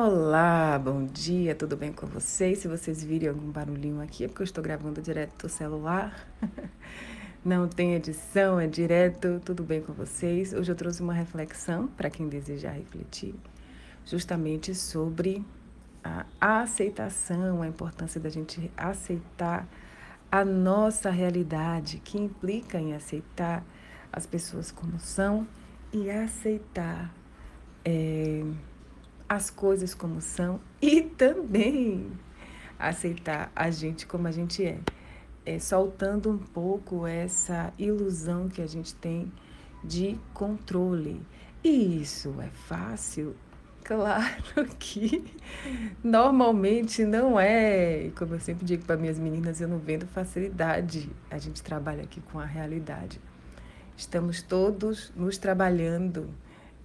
Olá, bom dia, tudo bem com vocês? Se vocês virem algum barulhinho aqui, é porque eu estou gravando direto do celular. Não tem edição, é direto, tudo bem com vocês? Hoje eu trouxe uma reflexão para quem desejar refletir, justamente sobre a aceitação, a importância da gente aceitar a nossa realidade, que implica em aceitar as pessoas como são e aceitar. É, as coisas como são e também aceitar a gente como a gente é. é. Soltando um pouco essa ilusão que a gente tem de controle. E isso é fácil? Claro que normalmente não é. Como eu sempre digo para minhas meninas, eu não vendo facilidade. A gente trabalha aqui com a realidade. Estamos todos nos trabalhando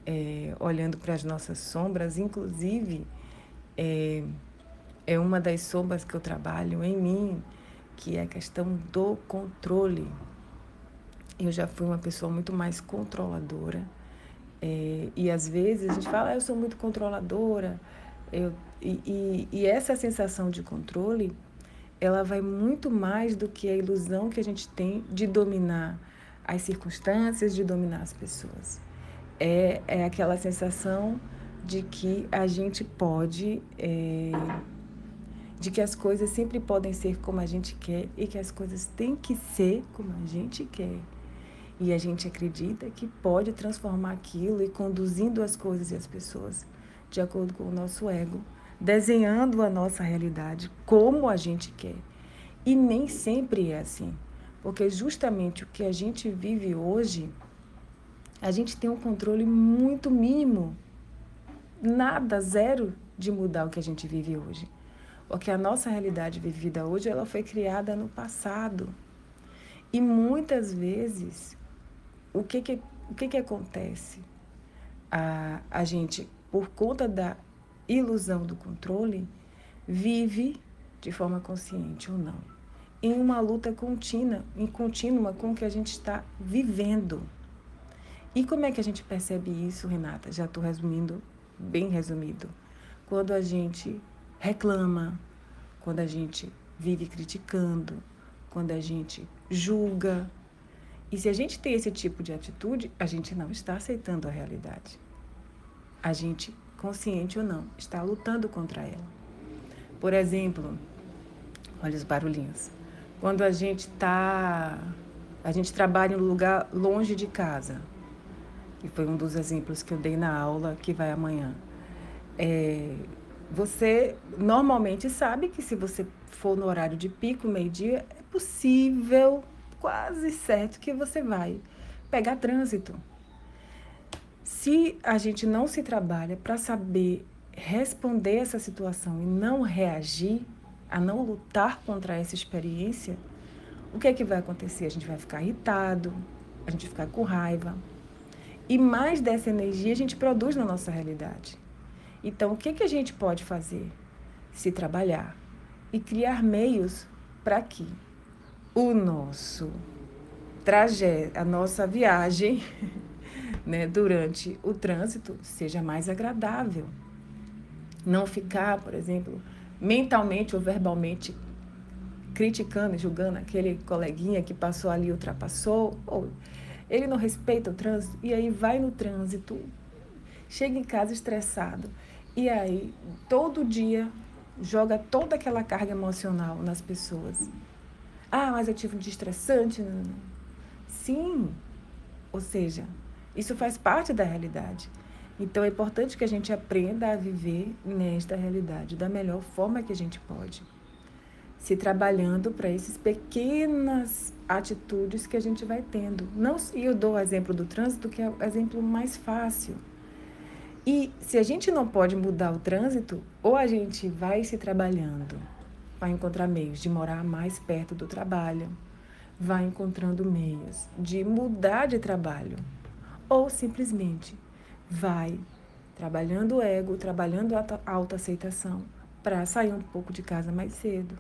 é, olhando para as nossas sombras, inclusive é, é uma das sombras que eu trabalho em mim, que é a questão do controle. Eu já fui uma pessoa muito mais controladora. É, e às vezes a gente fala, ah, eu sou muito controladora. Eu, e, e, e essa sensação de controle, ela vai muito mais do que a ilusão que a gente tem de dominar as circunstâncias, de dominar as pessoas é, é aquela sensação de que a gente pode, é, de que as coisas sempre podem ser como a gente quer e que as coisas têm que ser como a gente quer. E a gente acredita que pode transformar aquilo e conduzindo as coisas e as pessoas de acordo com o nosso ego, desenhando a nossa realidade como a gente quer. E nem sempre é assim, porque justamente o que a gente vive hoje a gente tem um controle muito mínimo, nada, zero de mudar o que a gente vive hoje. Porque a nossa realidade vivida hoje, ela foi criada no passado. E muitas vezes, o que que, o que, que acontece? A, a gente, por conta da ilusão do controle, vive de forma consciente ou não, em uma luta contínua, em contínua com o que a gente está vivendo. E como é que a gente percebe isso, Renata? Já estou resumindo, bem resumido. Quando a gente reclama, quando a gente vive criticando, quando a gente julga. E se a gente tem esse tipo de atitude, a gente não está aceitando a realidade. A gente, consciente ou não, está lutando contra ela. Por exemplo, olha os barulhinhos. Quando a gente está. A gente trabalha em um lugar longe de casa, que foi um dos exemplos que eu dei na aula que vai amanhã. É, você normalmente sabe que se você for no horário de pico, meio-dia, é possível, quase certo, que você vai pegar trânsito. Se a gente não se trabalha para saber responder essa situação e não reagir, a não lutar contra essa experiência, o que é que vai acontecer? A gente vai ficar irritado, a gente vai ficar com raiva, e mais dessa energia a gente produz na nossa realidade. Então, o que, que a gente pode fazer? Se trabalhar e criar meios para que o nosso trajeto, a nossa viagem, né, durante o trânsito seja mais agradável. Não ficar, por exemplo, mentalmente ou verbalmente criticando julgando aquele coleguinha que passou ali, ultrapassou, ou ele não respeita o trânsito e aí vai no trânsito, chega em casa estressado e aí todo dia joga toda aquela carga emocional nas pessoas. Ah, mas eu tive um dia estressante. Sim, ou seja, isso faz parte da realidade. Então é importante que a gente aprenda a viver nesta realidade da melhor forma que a gente pode se trabalhando para essas pequenas atitudes que a gente vai tendo. Não, e eu dou o exemplo do trânsito, que é o exemplo mais fácil. E se a gente não pode mudar o trânsito, ou a gente vai se trabalhando, vai encontrar meios de morar mais perto do trabalho, vai encontrando meios de mudar de trabalho, ou simplesmente vai trabalhando o ego, trabalhando a autoaceitação para sair um pouco de casa mais cedo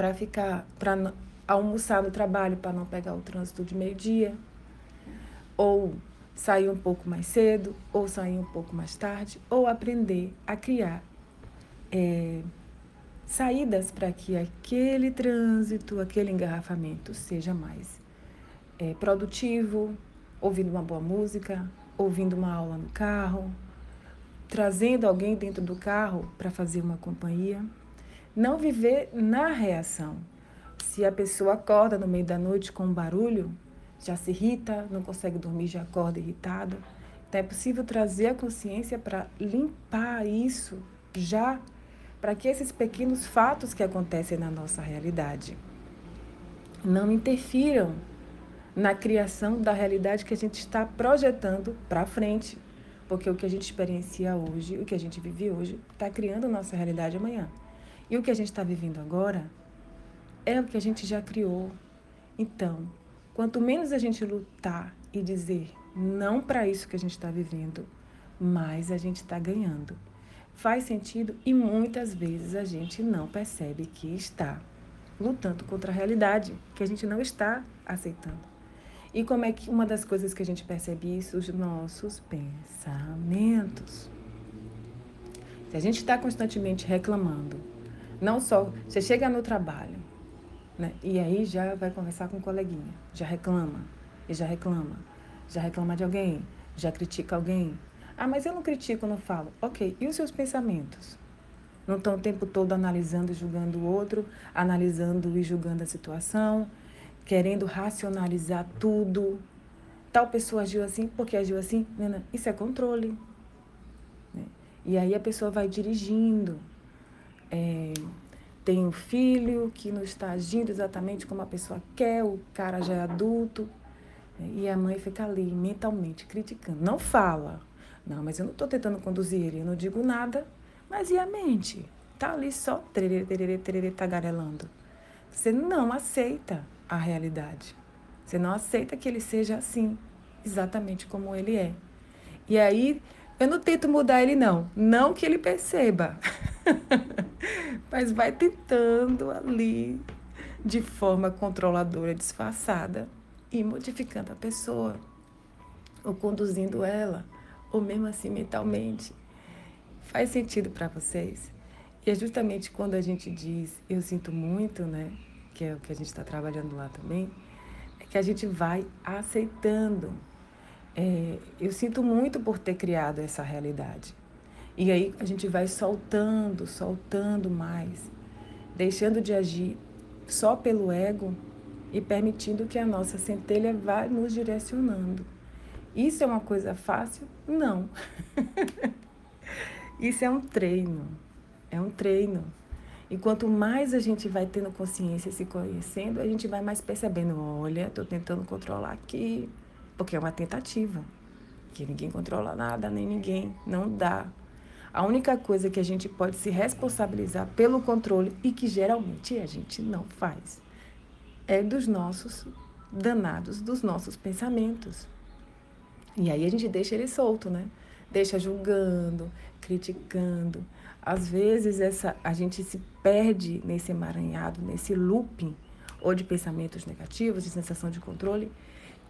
para ficar, para almoçar no trabalho para não pegar o trânsito de meio-dia, ou sair um pouco mais cedo, ou sair um pouco mais tarde, ou aprender a criar é, saídas para que aquele trânsito, aquele engarrafamento seja mais é, produtivo, ouvindo uma boa música, ouvindo uma aula no carro, trazendo alguém dentro do carro para fazer uma companhia. Não viver na reação. Se a pessoa acorda no meio da noite com um barulho, já se irrita, não consegue dormir, já acorda irritado. Então é possível trazer a consciência para limpar isso já, para que esses pequenos fatos que acontecem na nossa realidade não interfiram na criação da realidade que a gente está projetando para frente. Porque o que a gente experiencia hoje, o que a gente vive hoje, está criando a nossa realidade amanhã. E o que a gente está vivendo agora é o que a gente já criou. Então, quanto menos a gente lutar e dizer não para isso que a gente está vivendo, mais a gente está ganhando. Faz sentido e muitas vezes a gente não percebe que está lutando contra a realidade, que a gente não está aceitando. E como é que uma das coisas que a gente percebe isso? Os nossos pensamentos. Se a gente está constantemente reclamando, não só você chega no trabalho, né? E aí já vai conversar com um coleguinha, já reclama, e já reclama, já reclama de alguém, já critica alguém. Ah, mas eu não critico, não falo. Ok, e os seus pensamentos? Não estão o tempo todo analisando e julgando o outro, analisando e julgando a situação, querendo racionalizar tudo. Tal pessoa agiu assim porque agiu assim. Isso é controle. Né? E aí a pessoa vai dirigindo. É, tem um filho que não está agindo exatamente como a pessoa quer, o cara já é adulto. Né? E a mãe fica ali mentalmente criticando. Não fala. Não, mas eu não estou tentando conduzir ele, eu não digo nada. Mas e a mente? Tá ali só tererê, tererê, tererê, tagarelando. Você não aceita a realidade. Você não aceita que ele seja assim, exatamente como ele é. E aí, eu não tento mudar ele, não. Não que ele perceba. Mas vai tentando ali, de forma controladora, disfarçada, e modificando a pessoa, ou conduzindo ela, ou mesmo assim mentalmente. Faz sentido para vocês? E é justamente quando a gente diz eu sinto muito, né? que é o que a gente está trabalhando lá também, é que a gente vai aceitando. É, eu sinto muito por ter criado essa realidade. E aí a gente vai soltando, soltando mais, deixando de agir só pelo ego e permitindo que a nossa centelha vá nos direcionando. Isso é uma coisa fácil? Não. Isso é um treino. É um treino. E quanto mais a gente vai tendo consciência, se conhecendo, a gente vai mais percebendo, olha, estou tentando controlar aqui, porque é uma tentativa. Que ninguém controla nada, nem ninguém, não dá. A única coisa que a gente pode se responsabilizar pelo controle e que geralmente a gente não faz é dos nossos danados, dos nossos pensamentos. E aí a gente deixa ele solto, né? Deixa julgando, criticando, às vezes essa a gente se perde nesse emaranhado, nesse looping ou de pensamentos negativos, de sensação de controle,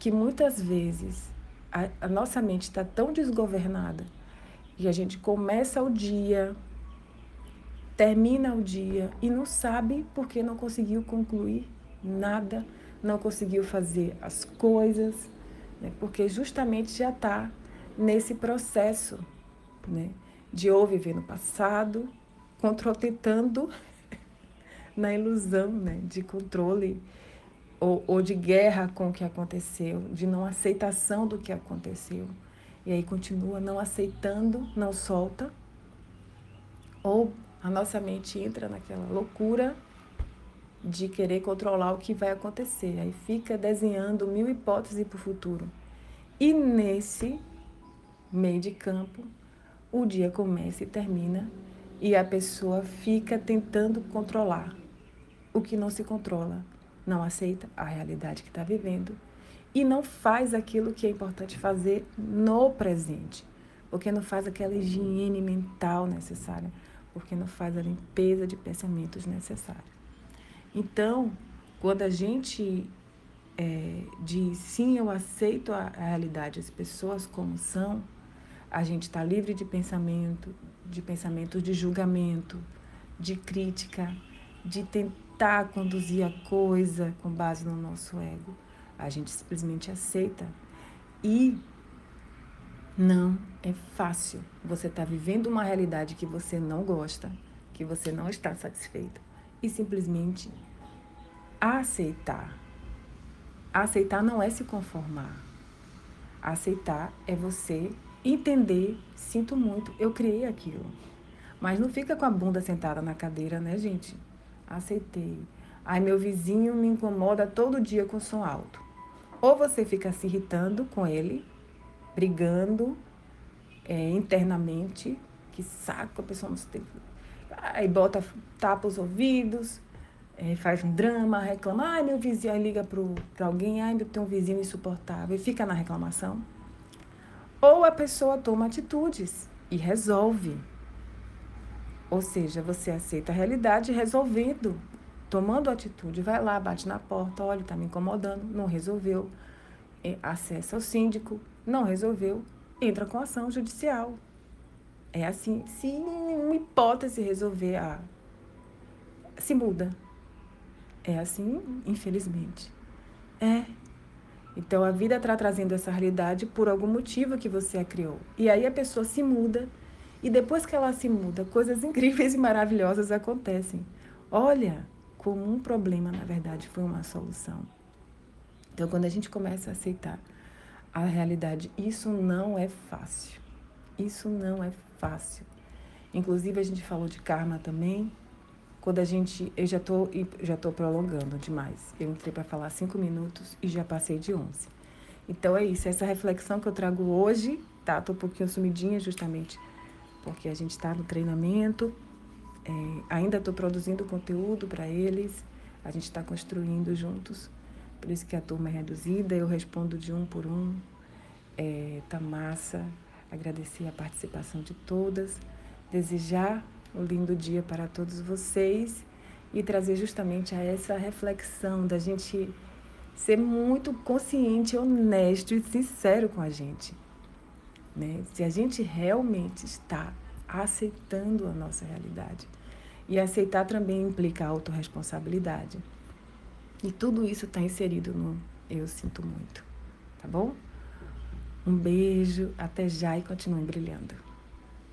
que muitas vezes a, a nossa mente está tão desgovernada e a gente começa o dia, termina o dia e não sabe porque não conseguiu concluir nada, não conseguiu fazer as coisas, né? porque justamente já está nesse processo, né? de ou viver no passado, control, tentando na ilusão né, de controle ou, ou de guerra com o que aconteceu, de não aceitação do que aconteceu. E aí continua não aceitando, não solta. Ou a nossa mente entra naquela loucura de querer controlar o que vai acontecer. Aí fica desenhando mil hipóteses para o futuro. E nesse meio de campo, o dia começa e termina e a pessoa fica tentando controlar o que não se controla, não aceita a realidade que está vivendo e não faz aquilo que é importante fazer no presente, porque não faz aquela higiene mental necessária, porque não faz a limpeza de pensamentos necessária. Então, quando a gente é, diz sim, eu aceito a, a realidade, as pessoas como são, a gente está livre de pensamento, de pensamento de julgamento, de crítica, de tentar conduzir a coisa com base no nosso ego. A gente simplesmente aceita. E não é fácil. Você está vivendo uma realidade que você não gosta, que você não está satisfeito, e simplesmente aceitar. Aceitar não é se conformar. Aceitar é você entender, sinto muito, eu criei aquilo. Mas não fica com a bunda sentada na cadeira, né, gente? Aceitei. Ai, meu vizinho me incomoda todo dia com som alto. Ou você fica se irritando com ele, brigando é, internamente, que saco, a pessoa não se tem. Aí bota, tapa os ouvidos, é, faz um drama, reclama, ai meu vizinho, aí liga para alguém, ai eu tenho um vizinho insuportável, e fica na reclamação. Ou a pessoa toma atitudes e resolve. Ou seja, você aceita a realidade resolvendo, tomando atitude, vai lá, bate na porta, olha, está me incomodando, não resolveu, é, acessa o síndico, não resolveu, entra com ação judicial. É assim, se uma hipótese resolver, a, se muda. É assim, infelizmente. É. Então a vida está trazendo essa realidade por algum motivo que você a criou. E aí a pessoa se muda. E depois que ela se muda, coisas incríveis e maravilhosas acontecem. Olha como um problema, na verdade, foi uma solução. Então, quando a gente começa a aceitar a realidade, isso não é fácil. Isso não é fácil. Inclusive, a gente falou de karma também, quando a gente. Eu já tô, já tô prolongando demais. Eu entrei para falar cinco minutos e já passei de 11. Então é isso, essa reflexão que eu trago hoje, tá? Tô um pouquinho sumidinha justamente porque a gente está no treinamento, é, ainda estou produzindo conteúdo para eles, a gente está construindo juntos, por isso que a turma é reduzida, eu respondo de um por um, é, tá massa, agradecer a participação de todas, desejar um lindo dia para todos vocês e trazer justamente a essa reflexão da gente ser muito consciente, honesto e sincero com a gente. Né? Se a gente realmente está aceitando a nossa realidade. E aceitar também implica autorresponsabilidade. E tudo isso está inserido no Eu Sinto Muito. Tá bom? Um beijo, até já e continuem brilhando.